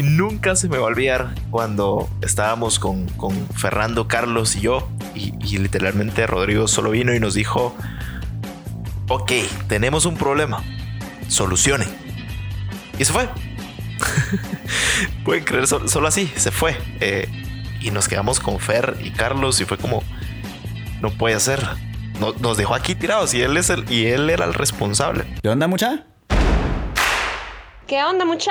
Y nunca se me va a olvidar cuando estábamos con, con Fernando, Carlos y yo, y, y literalmente Rodrigo solo vino y nos dijo, ok, tenemos un problema, solucione. Y se fue. Pueden creer, solo, así, se fue. Eh, y nos quedamos con Fer y Carlos y fue como, no puede ser. nos dejó aquí tirados y él, es el, y él era el responsable. ¿Qué onda, mucha? ¿Qué onda, mucha?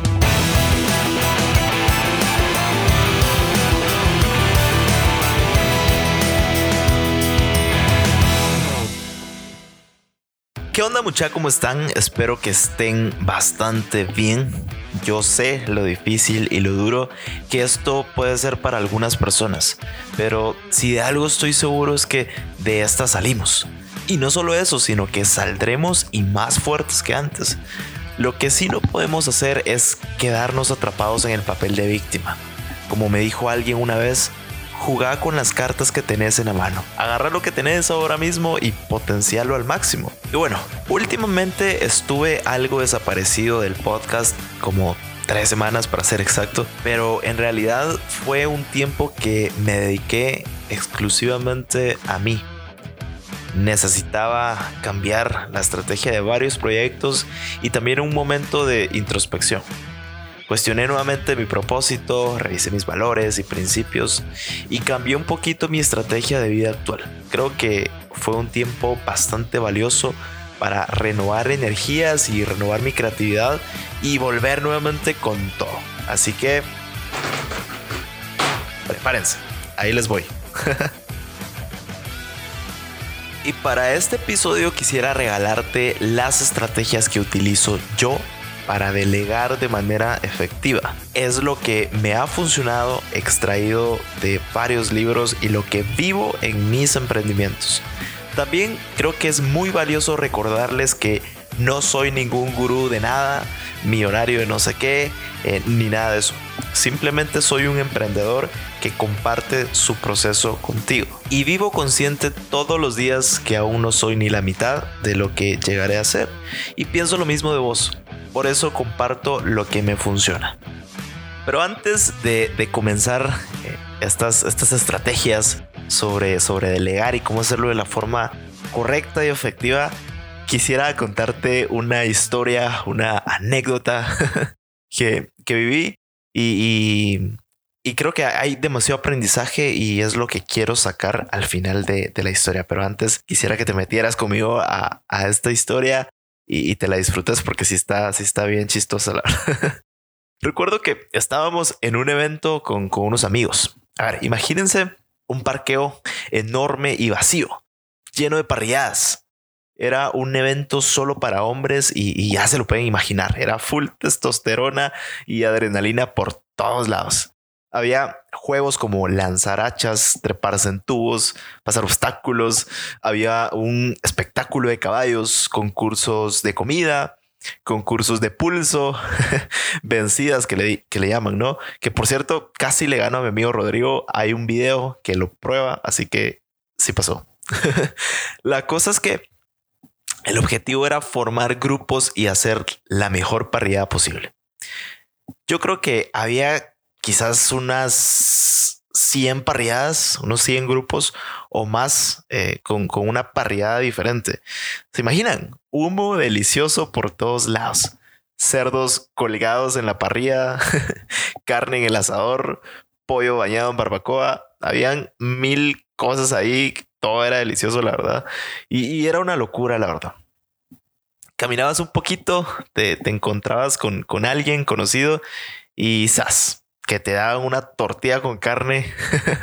¿Qué onda muchachos? ¿Cómo están? Espero que estén bastante bien. Yo sé lo difícil y lo duro que esto puede ser para algunas personas, pero si de algo estoy seguro es que de esta salimos. Y no solo eso, sino que saldremos y más fuertes que antes. Lo que sí no podemos hacer es quedarnos atrapados en el papel de víctima. Como me dijo alguien una vez, Jugar con las cartas que tenés en la mano. Agarra lo que tenés ahora mismo y potenciarlo al máximo. Y bueno, últimamente estuve algo desaparecido del podcast como tres semanas para ser exacto, pero en realidad fue un tiempo que me dediqué exclusivamente a mí. Necesitaba cambiar la estrategia de varios proyectos y también un momento de introspección. Cuestioné nuevamente mi propósito, revisé mis valores y principios y cambié un poquito mi estrategia de vida actual. Creo que fue un tiempo bastante valioso para renovar energías y renovar mi creatividad y volver nuevamente con todo. Así que prepárense, ahí les voy. y para este episodio quisiera regalarte las estrategias que utilizo yo para delegar de manera efectiva. Es lo que me ha funcionado extraído de varios libros y lo que vivo en mis emprendimientos. También creo que es muy valioso recordarles que no soy ningún gurú de nada, millonario de no sé qué, eh, ni nada de eso. Simplemente soy un emprendedor que comparte su proceso contigo. Y vivo consciente todos los días que aún no soy ni la mitad de lo que llegaré a ser. Y pienso lo mismo de vos. Por eso comparto lo que me funciona. Pero antes de, comenzar eh, estas, estas estrategias sobre, sobre delegar y cómo hacerlo de la forma correcta y efectiva, quisiera contarte una historia, una anécdota que, que viví y, y, creo que hay demasiado aprendizaje y es lo que quiero sacar al final de, de la historia. Pero antes quisiera que te metieras conmigo a, a esta historia y, te la disfrutes porque sí está, sí está bien chistosa. La Recuerdo que estábamos en un evento con, con unos amigos. A ver, imagínense un parqueo enorme y vacío, lleno de parrilladas. Era un evento solo para hombres y, y, ya se lo pueden imaginar. Era full testosterona y adrenalina por todos lados. Había juegos como lanzar hachas, treparse en tubos, pasar obstáculos. Había un espectáculo de caballos, concursos de comida, concursos de pulso, vencidas que le, que le llaman, ¿no? Que por cierto, casi le gano a mi amigo Rodrigo. Hay un video que lo prueba, así que sí pasó. La cosa es que el objetivo era formar grupos y hacer la mejor parrilla posible. Yo creo que había quizás unas 100 parriadas, unos 100 grupos o más eh, con, con, una parriada diferente. ¿Se imaginan? Humo delicioso por todos lados. Cerdos colgados en la parrilla, carne en el asador, pollo bañado en barbacoa. Habían mil cosas ahí. Todo era delicioso, la verdad. Y, y era una locura, la verdad caminabas un poquito, te, te encontrabas con, con, alguien conocido y ¡zas! Que te daban una tortilla con carne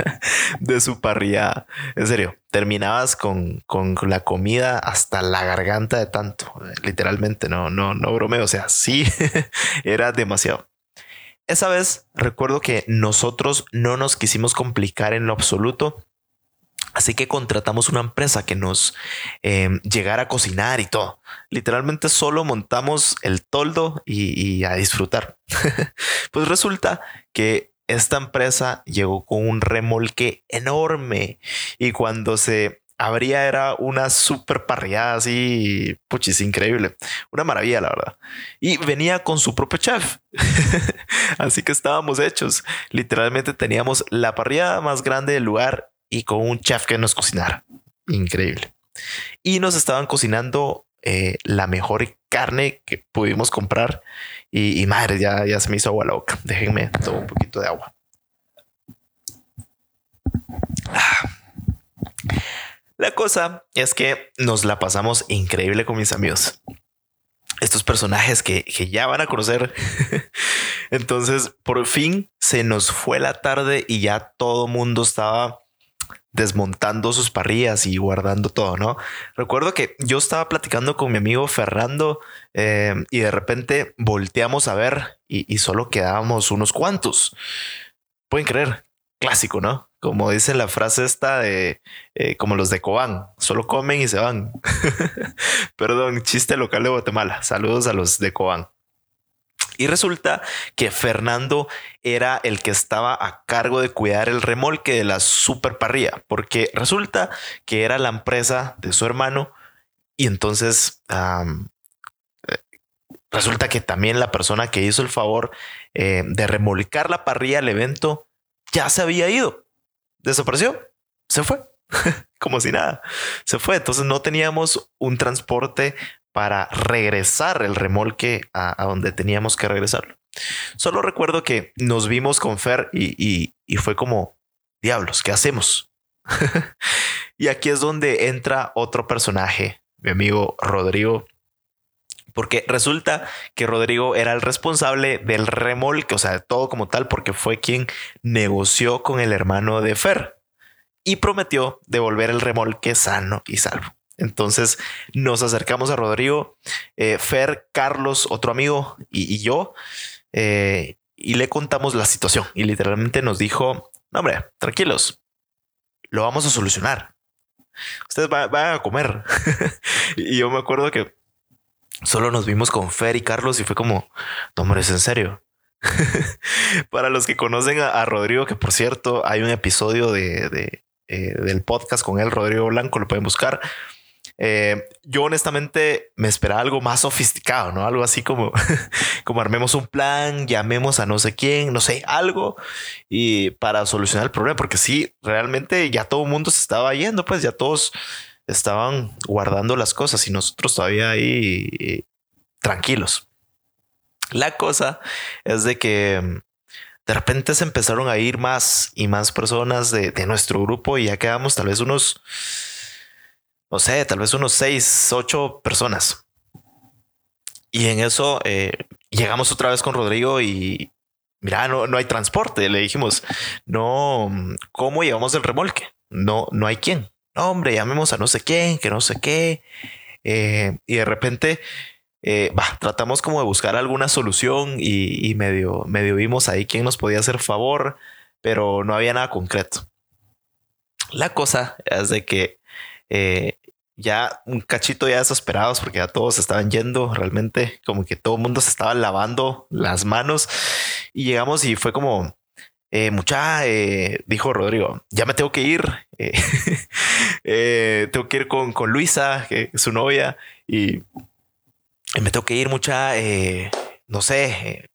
de su parrilla. En serio, terminabas con, con, la comida hasta la garganta de tanto. Literalmente, no, no, no bromeo. O sea, sí, era demasiado. Esa vez recuerdo que nosotros no nos quisimos complicar en lo absoluto Así que contratamos una empresa que nos em, llegara a cocinar y todo. Literalmente solo montamos el toldo y, a disfrutar. pues resulta que esta empresa llegó con un remolque enorme y cuando se abría era una super parrillada así, puchis, increíble. Una maravilla, la verdad. Y venía con su propio chef. así que estábamos hechos. Literalmente teníamos la parrilla más grande del lugar y con un chef que nos cocinara. Increíble. Y nos estaban cocinando eh, la mejor carne que pudimos comprar. Y, madre, ya, ya se me hizo agua la boca. Déjenme tomar un poquito de agua. Ah. La cosa es que nos la pasamos increíble con mis amigos. Estos personajes que, que ya van a conocer. Entonces, por fin se nos fue la tarde y ya todo mundo estaba desmontando sus parrillas y guardando todo, ¿no? Recuerdo que yo estaba platicando con mi amigo Fernando eh, y de repente volteamos a ver y, solo quedábamos unos cuantos. Pueden creer, clásico, ¿no? Como dice la frase esta de eh, como los de Cobán, solo comen y se van. Perdón, chiste local de Guatemala. Saludos a los de Cobán. Y resulta que Fernando era el que estaba a cargo de cuidar el remolque de la super parrilla, porque resulta que era la empresa de su hermano y entonces eh, resulta que también la persona que hizo el favor eh, de remolcar la parrilla al evento ya se había ido, desapareció, se fue. como si nada. Se fue. Entonces no teníamos un transporte para regresar el remolque a, donde teníamos que regresarlo. Solo recuerdo que nos vimos con Fer y, fue como, diablos, ¿qué hacemos? y aquí es donde entra otro personaje, mi amigo Rodrigo, porque resulta que Rodrigo era el responsable del remolque, o sea, de todo como tal, porque fue quien negoció con el hermano de Fer y prometió devolver el remolque sano y salvo. Entonces nos acercamos a Rodrigo, eh, Fer, Carlos, otro amigo y, yo, eh, y le contamos la situación. Y literalmente nos dijo, no, hombre, tranquilos, lo vamos a solucionar. Ustedes van, a comer. y yo me acuerdo que solo nos vimos con Fer y Carlos y fue como, no, hombre, es en serio. Para los que conocen a, Rodrigo, que por cierto hay un episodio de, eh, del podcast con él, Rodrigo Blanco, lo pueden buscar. Eh, yo honestamente me esperaba algo más sofisticado, ¿no? Algo así como, como armemos un plan, llamemos a no sé quién, no sé, algo y para solucionar el problema, porque sí, realmente ya todo el mundo se estaba yendo, pues ya todos estaban guardando las cosas y nosotros todavía ahí eh, tranquilos. La cosa es de que mm, de repente se empezaron a ir más y más personas de, de nuestro grupo y ya quedamos tal vez unos no sé, tal vez unos seis, ocho personas. Y en eso eh, llegamos otra vez con Rodrigo y mira, no, no hay transporte. Le dijimos, no, ¿cómo llevamos el remolque? No, no hay quién. No, hombre, llamemos a no sé quién, que no sé qué. Eh, y de repente, eh, tratamos como de buscar alguna solución y, medio, medio vimos ahí quién nos podía hacer favor, pero no había nada concreto. La cosa es de que eh, ya un cachito ya desesperados porque ya todos estaban yendo realmente como que todo el mundo se estaba lavando las manos y llegamos y fue como eh, mucha eh, dijo Rodrigo ya me tengo que ir eh, tengo que ir con, con Luisa que es su novia y me tengo que ir mucha no sé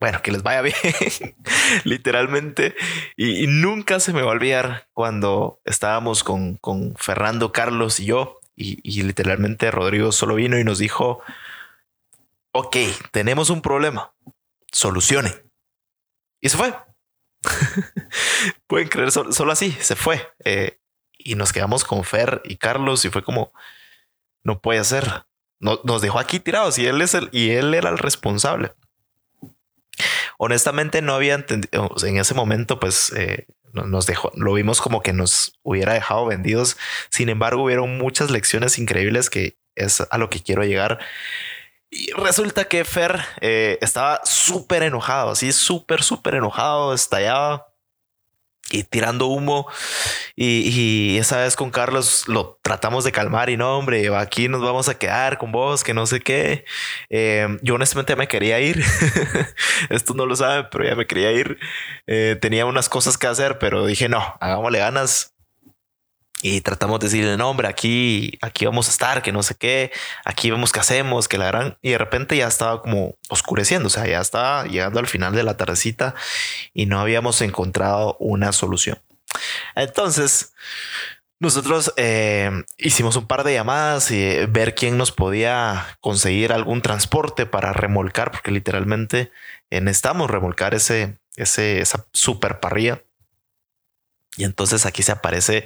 bueno, que les vaya bien, literalmente. Y, nunca se me va a olvidar cuando estábamos con, con Fernando, Carlos y yo, y, literalmente Rodrigo solo vino y nos dijo, ok, tenemos un problema, solucione. Y se fue. Pueden creer, solo, así, se fue. Eh, y nos quedamos con Fer y Carlos y fue como, no puede ser. nos dejó aquí tirados y él, es el, y él era el responsable. Honestamente no había entendido, en ese momento pues eh, nos dejó, lo vimos como que nos hubiera dejado vendidos. Sin embargo, hubieron muchas lecciones increíbles que es a lo que quiero llegar. Y resulta que Fer eh, estaba súper enojado, así súper, súper enojado, estallaba y tirando humo. Y, esa vez con Carlos lo tratamos de calmar y no, hombre, aquí nos vamos a quedar con vos, que no sé qué. Eh, yo honestamente me quería ir. Esto no lo saben, pero ya me quería ir. Eh, tenía unas cosas que hacer, pero dije, no, hagámosle ganas y tratamos de decirle, no, aquí, aquí vamos a estar, que no sé qué, aquí vemos qué hacemos, que la gran, y de repente ya estaba como oscureciendo, o sea, ya estaba llegando al final de la tardecita y no habíamos encontrado una solución. Entonces, nosotros eh, hicimos un par de llamadas y eh, ver quién nos podía conseguir algún transporte para remolcar, porque literalmente eh, necesitamos remolcar ese, ese, esa super parrilla. Y entonces aquí se aparece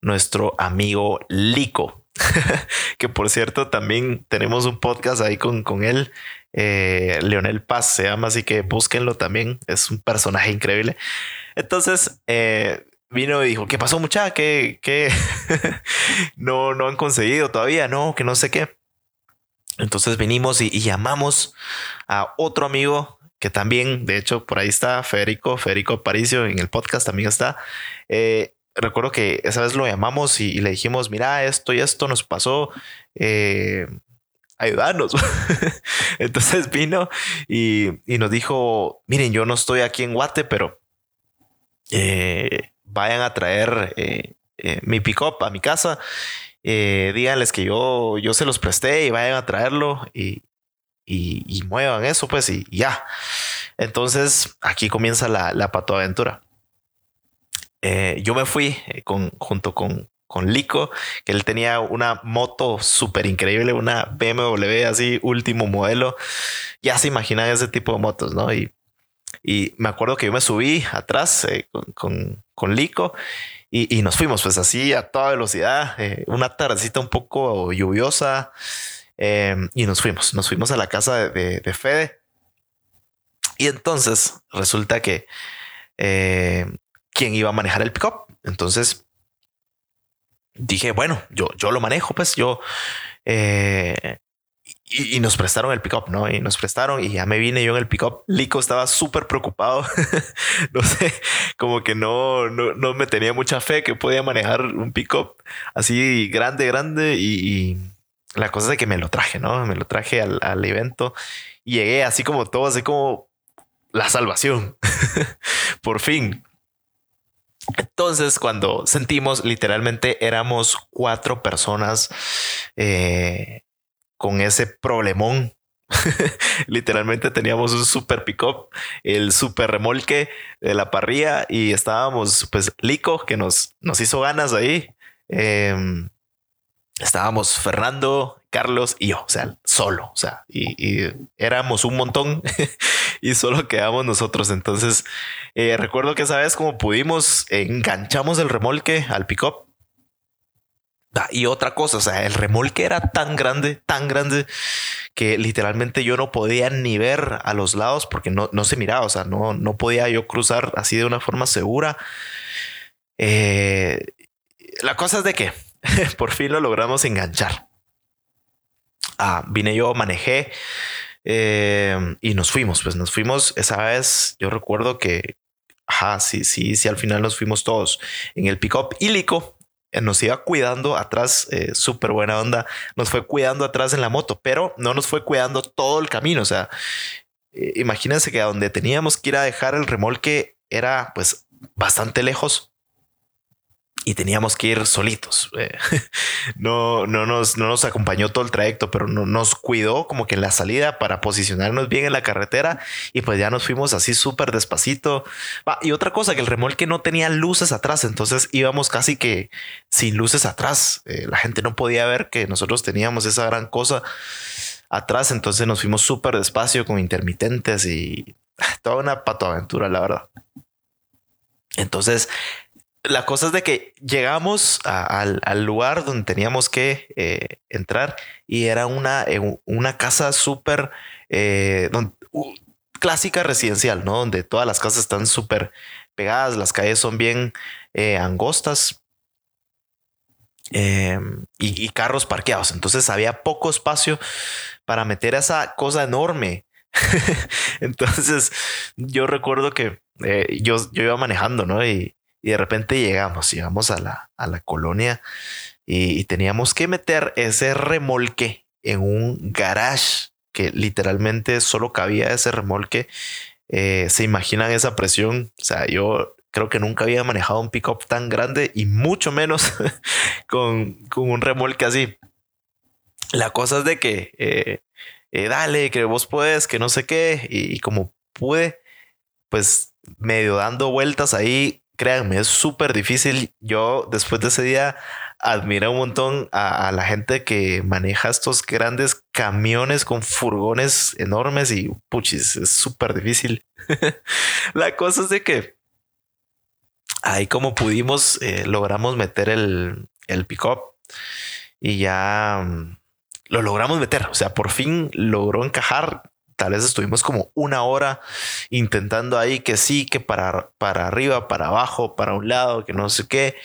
nuestro amigo Lico, que por cierto también tenemos un podcast ahí con, con él. Eh, Leonel Paz se llama, así que búsquenlo también. Es un personaje increíble. Entonces eh, vino y dijo: ¿Qué pasó, muchacha? ¿Qué, qué? no, no han conseguido todavía, no, que no sé qué. Entonces venimos y, y llamamos a otro amigo que también, de hecho, por ahí está Federico, Federico Paricio en el podcast también está. Eh, recuerdo que esa vez lo llamamos y, le dijimos, mira, esto y esto nos pasó. Eh, ayudarnos. Entonces vino y, nos dijo, miren, yo no estoy aquí en Guate, pero eh, vayan a traer mi pick-up a mi casa. díganles que yo, yo se los presté y vayan a traerlo y, y, muevan eso, pues, y, ya. Entonces, aquí comienza la, la patoaventura. Eh, yo me fui eh, con, junto con, con Lico, que él tenía una moto súper increíble, una BMW así, último modelo. Ya se imaginan ese tipo de motos, ¿no? Y, y me acuerdo que yo me subí atrás eh, con, con, Lico y, y, nos fuimos, pues así a toda velocidad, una tardecita un poco lluviosa. Em, y nos fuimos, nos fuimos a la casa de, Fede. Y entonces resulta que eh, quién iba a manejar el pickup. Entonces dije, bueno, yo, yo lo manejo, pues yo. Eh, y, nos prestaron el pickup, ¿no? Y nos prestaron y ya me vine yo en el pickup. Lico estaba súper preocupado. no sé, como que no, no, no, me tenía mucha fe que podía manejar un pickup así grande, grande y la cosa es que me lo traje, ¿no? Me lo traje al, evento y llegué así como todo, así como la salvación. Por fin. Entonces, cuando sentimos, literalmente éramos cuatro personas eh, con ese problemón. literalmente teníamos un super pick-up, el super remolque de la parrilla y estábamos, pues, Lico, que nos, nos hizo ganas ahí. Em, estábamos Fernando, Carlos y yo, o sea, solo, o sea, y, éramos un montón y solo quedamos nosotros. Entonces, eh, recuerdo que esa vez como pudimos, enganchamos el remolque al pick-up. Ah, y otra cosa, o sea, el remolque era tan grande, tan grande que literalmente yo no podía ni ver a los lados porque no, no se miraba, o sea, no, no podía yo cruzar así de una forma segura. Eh, la cosa es de que por fin lo logramos enganchar. Ah, vine yo, manejé eh, y nos fuimos. Pues nos fuimos esa vez. Yo recuerdo que, ajá, sí, sí, sí, al final nos fuimos todos en el pick-up hílico. Eh, nos iba cuidando atrás, eh, súper buena onda. Nos fue cuidando atrás en la moto, pero no nos fue cuidando todo el camino. O sea, imagínense que a donde teníamos que ir a dejar el remolque era pues bastante lejos y teníamos que ir solitos. Eh, no, no, nos, no nos acompañó todo el trayecto, pero no, nos cuidó como que en la salida para posicionarnos bien en la carretera y pues ya nos fuimos así súper despacito. y otra cosa, que el remolque no tenía luces atrás, entonces íbamos casi que sin luces atrás. Eh, la gente no podía ver que nosotros teníamos esa gran cosa atrás, entonces nos fuimos súper despacio con intermitentes y toda una pato aventura, la verdad. Entonces la cosa es de que llegamos al, lugar donde teníamos que eh, entrar y era una, eh, una casa súper, eh, clásica residencial, ¿no? Donde todas las casas están súper pegadas, las calles son bien angostas eh, y, carros parqueados. Entonces había poco espacio para meter esa cosa enorme. Entonces yo recuerdo que yo, yo iba manejando, ¿no? Y, y, de repente llegamos, llegamos a la, a la colonia y, teníamos que meter ese remolque en un garage que literalmente solo cabía ese remolque. Eh, se imaginan esa presión. O sea, yo creo que nunca había manejado un pickup tan grande y mucho menos con, con, un remolque así. La cosa es de que eh, eh, dale, que vos puedes, que no sé qué. Y, y, como pude, pues medio dando vueltas ahí, créanme, es súper difícil. Yo después de ese día admira un montón a, la gente que maneja estos grandes camiones con furgones enormes y puchis, es súper difícil. la cosa es de que ahí como pudimos, eh, logramos meter el, el pick-up y ya um, lo logramos meter. O sea, por fin logró encajar. Tal vez estuvimos como una hora intentando ahí que sí, que para, para arriba, para abajo, para un lado, que no sé qué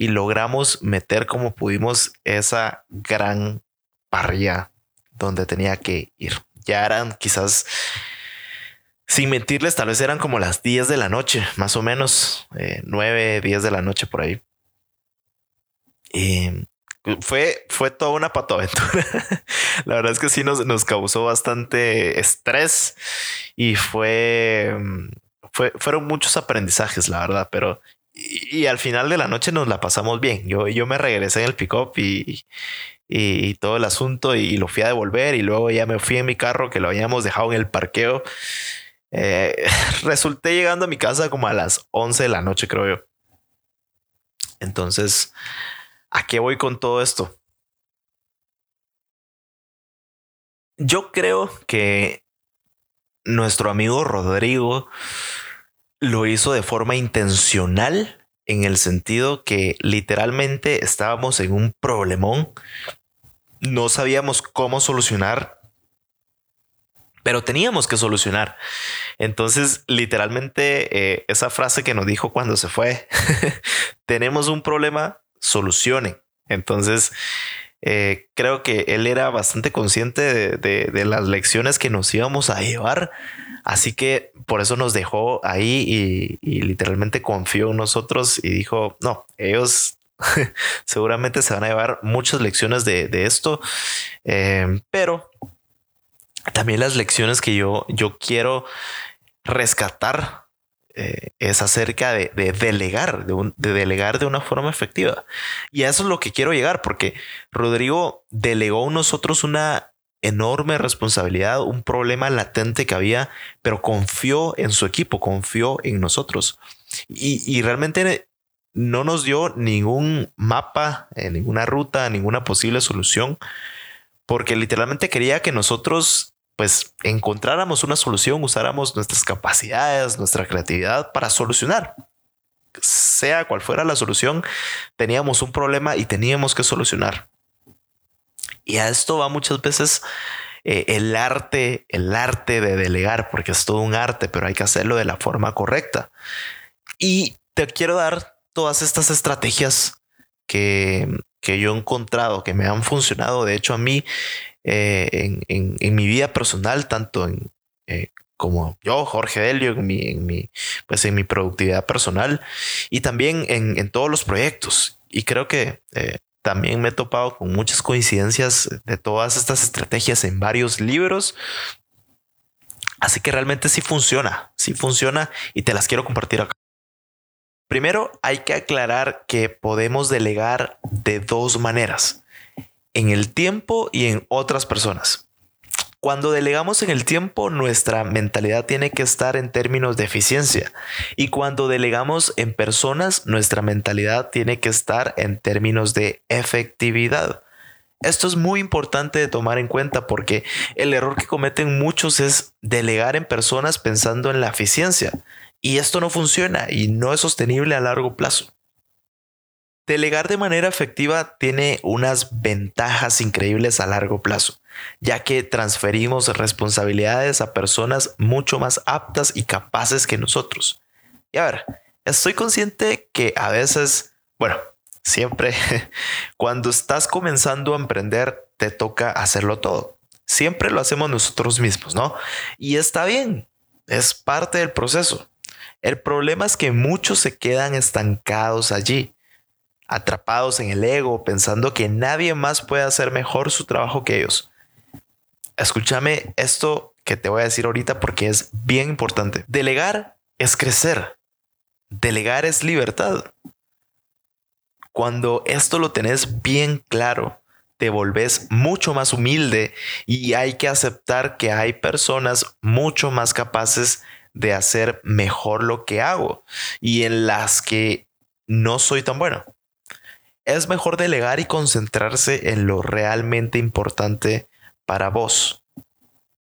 y logramos meter como pudimos esa gran parrilla donde tenía que ir. Ya eran quizás, sin mentirles, tal vez eran como las 10 de la noche, más o menos, eh, 9, 10 de la noche por ahí. Y fue, fue toda una patoaventura. la verdad es que sí nos, nos causó bastante estrés y fue, fue, fueron muchos aprendizajes, la verdad, pero y, al final de la noche nos la pasamos bien. Yo, yo me regresé en el pick-up y, y, todo el asunto y, lo fui a devolver y luego ya me fui en mi carro que lo habíamos dejado en el parqueo. Eh, resulté llegando a mi casa como a las 11 de la noche, creo yo. Entonces, ¿a qué voy con todo esto? Yo creo que nuestro amigo Rodrigo lo hizo de forma intencional en el sentido que literalmente estábamos en un problemón, no sabíamos cómo solucionar, pero teníamos que solucionar. Entonces, literalmente, eh, esa frase que nos dijo cuando se fue, tenemos un problema, solucionen. Entonces, eh, creo que él era bastante consciente de, las lecciones que nos íbamos a llevar Así que por eso nos dejó ahí y, literalmente confió en nosotros y dijo, no, ellos seguramente se van a llevar muchas lecciones de, de esto, eh, pero también las lecciones que yo, yo quiero rescatar eh, es acerca de, de delegar, de, delegar de una forma efectiva. Y a eso es lo que quiero llegar, porque Rodrigo delegó a nosotros una enorme responsabilidad, un problema latente que había, pero confió en su equipo, confió en nosotros. Y, y realmente no nos dio ningún mapa, eh, ninguna ruta, ninguna posible solución, porque literalmente quería que nosotros pues encontráramos una solución, usáramos nuestras capacidades, nuestra creatividad para solucionar. Sea cual fuera la solución, teníamos un problema y teníamos que solucionar. Y a esto va muchas veces eh, el arte, el arte de delegar, porque es todo un arte, pero hay que hacerlo de la forma correcta. Y te quiero dar todas estas estrategias que, que yo he encontrado, que me han funcionado, de hecho a mí, eh, en, en, mi vida personal, tanto en, eh, como yo, Jorge Delio, en mi, en mi, pues en mi productividad personal y también en, en todos los proyectos. Y creo que eh, también me he topado con muchas coincidencias de todas estas estrategias en varios libros. Así que realmente sí funciona, sí funciona y te las quiero compartir acá. Primero hay que aclarar que podemos delegar de dos maneras, en el tiempo y en otras personas. Cuando delegamos en el tiempo, nuestra mentalidad tiene que estar en términos de eficiencia. Y cuando delegamos en personas, nuestra mentalidad tiene que estar en términos de efectividad. Esto es muy importante de tomar en cuenta porque el error que cometen muchos es delegar en personas pensando en la eficiencia. Y esto no funciona y no es sostenible a largo plazo. Delegar de manera efectiva tiene unas ventajas increíbles a largo plazo, ya que transferimos responsabilidades a personas mucho más aptas y capaces que nosotros. Y a ver, estoy consciente que a veces, bueno, siempre, cuando estás comenzando a emprender, te toca hacerlo todo. Siempre lo hacemos nosotros mismos, ¿no? Y está bien, es parte del proceso. El problema es que muchos se quedan estancados allí atrapados en el ego, pensando que nadie más puede hacer mejor su trabajo que ellos. Escúchame esto que te voy a decir ahorita porque es bien importante. Delegar es crecer. Delegar es libertad. Cuando esto lo tenés bien claro, te volvés mucho más humilde y hay que aceptar que hay personas mucho más capaces de hacer mejor lo que hago y en las que no soy tan bueno es mejor delegar y concentrarse en lo realmente importante para vos.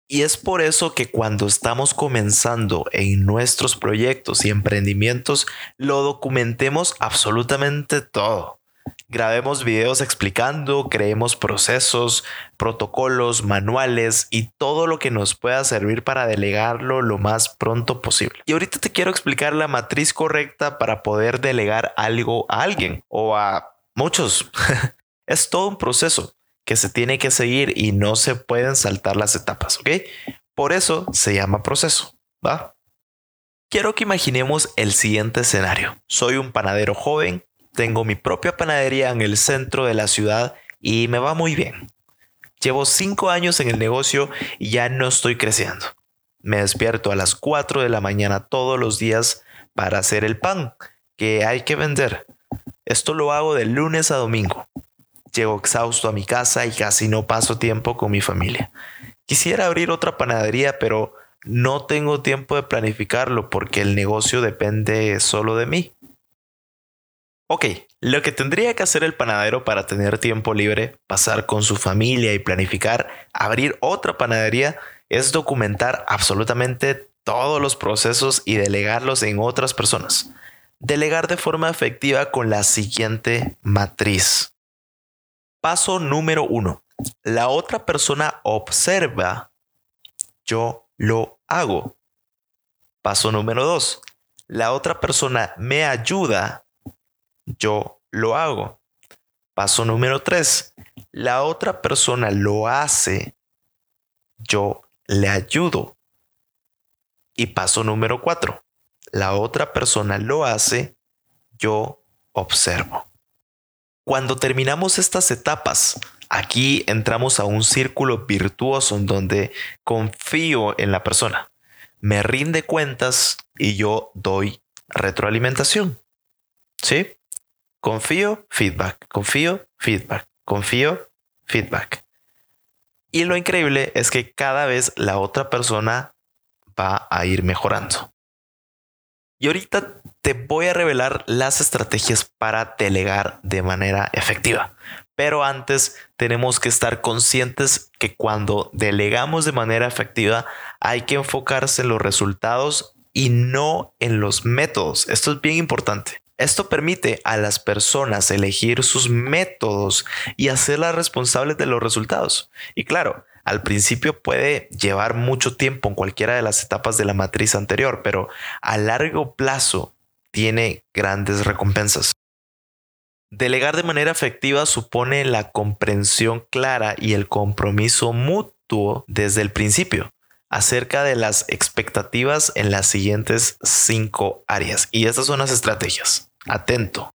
Y es por eso que cuando estamos comenzando en nuestros proyectos y emprendimientos, lo documentemos absolutamente todo. Grabemos videos explicando, creemos procesos, protocolos, manuales y todo lo que nos pueda servir para delegarlo lo más pronto posible. Y ahorita te quiero explicar la matriz correcta para poder delegar algo a alguien o a Muchos. es todo un proceso que se tiene que seguir y no se pueden saltar las etapas, ¿ok? Por eso se llama proceso, ¿va? Quiero que imaginemos el siguiente escenario. Soy un panadero joven, tengo mi propia panadería en el centro de la ciudad y me va muy bien. Llevo cinco años en el negocio y ya no estoy creciendo. Me despierto a las 4 de la mañana todos los días para hacer el pan que hay que vender. Esto lo hago de lunes a domingo. Llego exhausto a mi casa y casi no paso tiempo con mi familia. Quisiera abrir otra panadería, pero no tengo tiempo de planificarlo porque el negocio depende solo de mí. Ok, lo que tendría que hacer el panadero para tener tiempo libre, pasar con su familia y planificar abrir otra panadería es documentar absolutamente todos los procesos y delegarlos en otras personas delegar de forma efectiva con la siguiente matriz. Paso número uno. La otra persona observa, yo lo hago. Paso número dos. La otra persona me ayuda, yo lo hago. Paso número tres. La otra persona lo hace, yo le ayudo. Y paso número cuatro la otra persona lo hace, yo observo. Cuando terminamos estas etapas, aquí entramos a un círculo virtuoso en donde confío en la persona, me rinde cuentas y yo doy retroalimentación. ¿Sí? Confío, feedback, confío, feedback, confío, feedback. Y lo increíble es que cada vez la otra persona va a ir mejorando. Y ahorita te voy a revelar las estrategias para delegar de manera efectiva. Pero antes tenemos que estar conscientes que cuando delegamos de manera efectiva hay que enfocarse en los resultados y no en los métodos. Esto es bien importante. Esto permite a las personas elegir sus métodos y hacerlas responsables de los resultados. Y claro, al principio puede llevar mucho tiempo en cualquiera de las etapas de la matriz anterior, pero a largo plazo tiene grandes recompensas. Delegar de manera efectiva supone la comprensión clara y el compromiso mutuo desde el principio acerca de las expectativas en las siguientes cinco áreas. Y estas son las estrategias. Atento.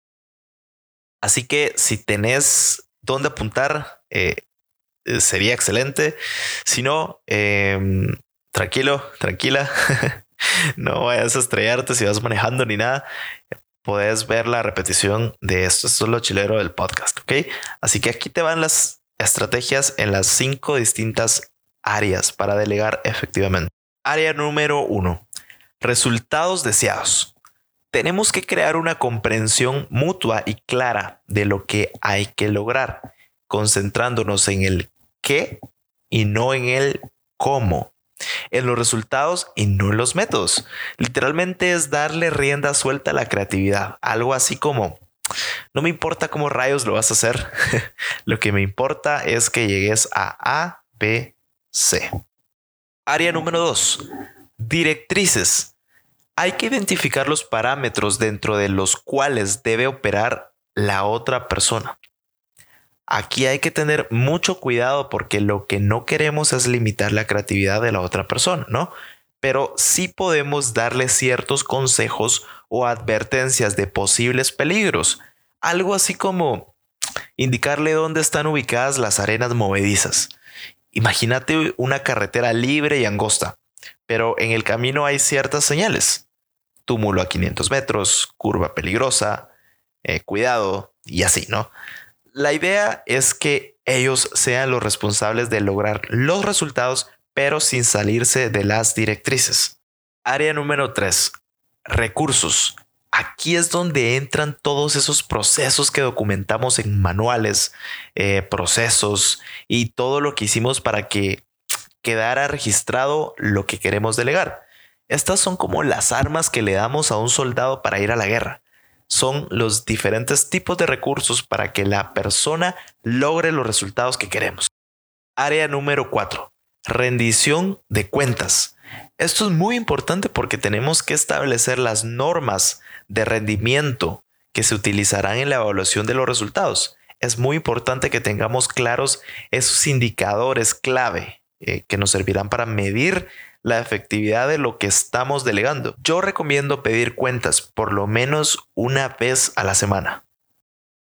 Así que si tenés dónde apuntar, eh, sería excelente. Si no, em, tranquilo, tranquila. no vayas a estrellarte si vas manejando ni nada. Puedes ver la repetición de esto. Esto es lo chilero del podcast, ¿ok? Así que aquí te van las estrategias en las cinco distintas áreas para delegar efectivamente. Área número uno. Resultados deseados. Tenemos que crear una comprensión mutua y clara de lo que hay que lograr, concentrándonos en el qué y no en el cómo. En los resultados y no en los métodos. Literalmente es darle rienda suelta a la creatividad. Algo así como, no me importa cómo rayos lo vas a hacer. lo que me importa es que llegues a A, B, C. Área número 2. Directrices. Hay que identificar los parámetros dentro de los cuales debe operar la otra persona. Aquí hay que tener mucho cuidado porque lo que no queremos es limitar la creatividad de la otra persona, ¿no? Pero sí podemos darle ciertos consejos o advertencias de posibles peligros. Algo así como indicarle dónde están ubicadas las arenas movedizas. Imagínate una carretera libre y angosta, pero en el camino hay ciertas señales. Túmulo a 500 metros, curva peligrosa, eh, cuidado y así, ¿no? La idea es que ellos sean los responsables de lograr los resultados, pero sin salirse de las directrices. Área número 3. Recursos. Aquí es donde entran todos esos procesos que documentamos en manuales, eh, procesos y todo lo que hicimos para que quedara registrado lo que queremos delegar. Estas son como las armas que le damos a un soldado para ir a la guerra son los diferentes tipos de recursos para que la persona logre los resultados que queremos. Área número 4. Rendición de cuentas. Esto es muy importante porque tenemos que establecer las normas de rendimiento que se utilizarán en la evaluación de los resultados. Es muy importante que tengamos claros esos indicadores clave eh, que nos servirán para medir la efectividad de lo que estamos delegando. Yo recomiendo pedir cuentas por lo menos una vez a la semana.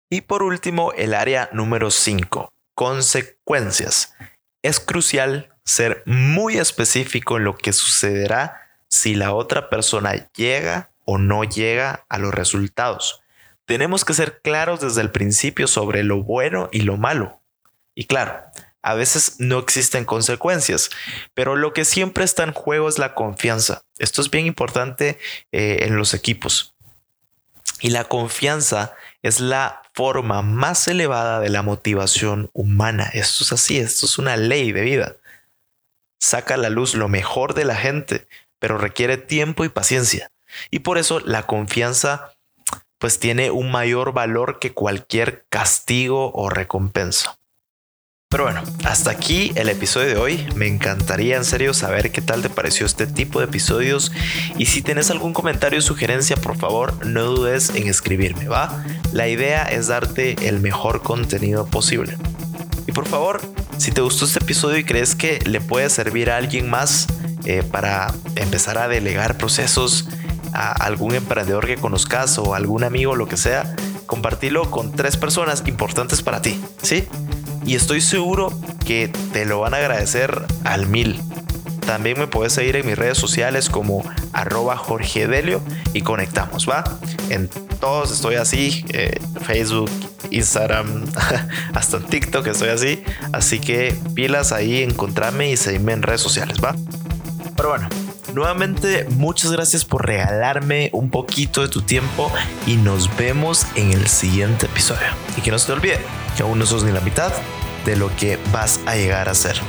Y por último, el área número 5, consecuencias. Es crucial ser muy específico en lo que sucederá si la otra persona llega o no llega a los resultados. Tenemos que ser claros desde el principio sobre lo bueno y lo malo. Y claro, a veces no existen consecuencias, pero lo que siempre está en juego es la confianza. Esto es bien importante eh, en los equipos. Y la confianza es la forma más elevada de la motivación humana. Esto es así, esto es una ley de vida. Saca a la luz lo mejor de la gente, pero requiere tiempo y paciencia. Y por eso la confianza pues tiene un mayor valor que cualquier castigo o recompensa. Pero bueno, hasta aquí el episodio de hoy. Me encantaría en serio saber qué tal te pareció este tipo de episodios. Y si tienes algún comentario o sugerencia, por favor, no dudes en escribirme, ¿va? La idea es darte el mejor contenido posible. Y por favor, si te gustó este episodio y crees que le puede servir a alguien más eh, para empezar a delegar procesos a algún emprendedor que conozcas o algún amigo, lo que sea, compartilo con tres personas importantes para ti, ¿sí? Y estoy seguro que te lo van a agradecer al mil. También me puedes seguir en mis redes sociales como arroba Jorge Delio y conectamos, ¿va? En todos estoy así, eh, Facebook, Instagram, hasta en TikTok estoy así. Así que pilas ahí, encontrarme y seguirme en redes sociales, ¿va? Pero bueno, nuevamente muchas gracias por regalarme un poquito de tu tiempo y nos vemos en el siguiente episodio. Y que no se te olvide que aún no sos ni la mitad de lo que vas a llegar a ser.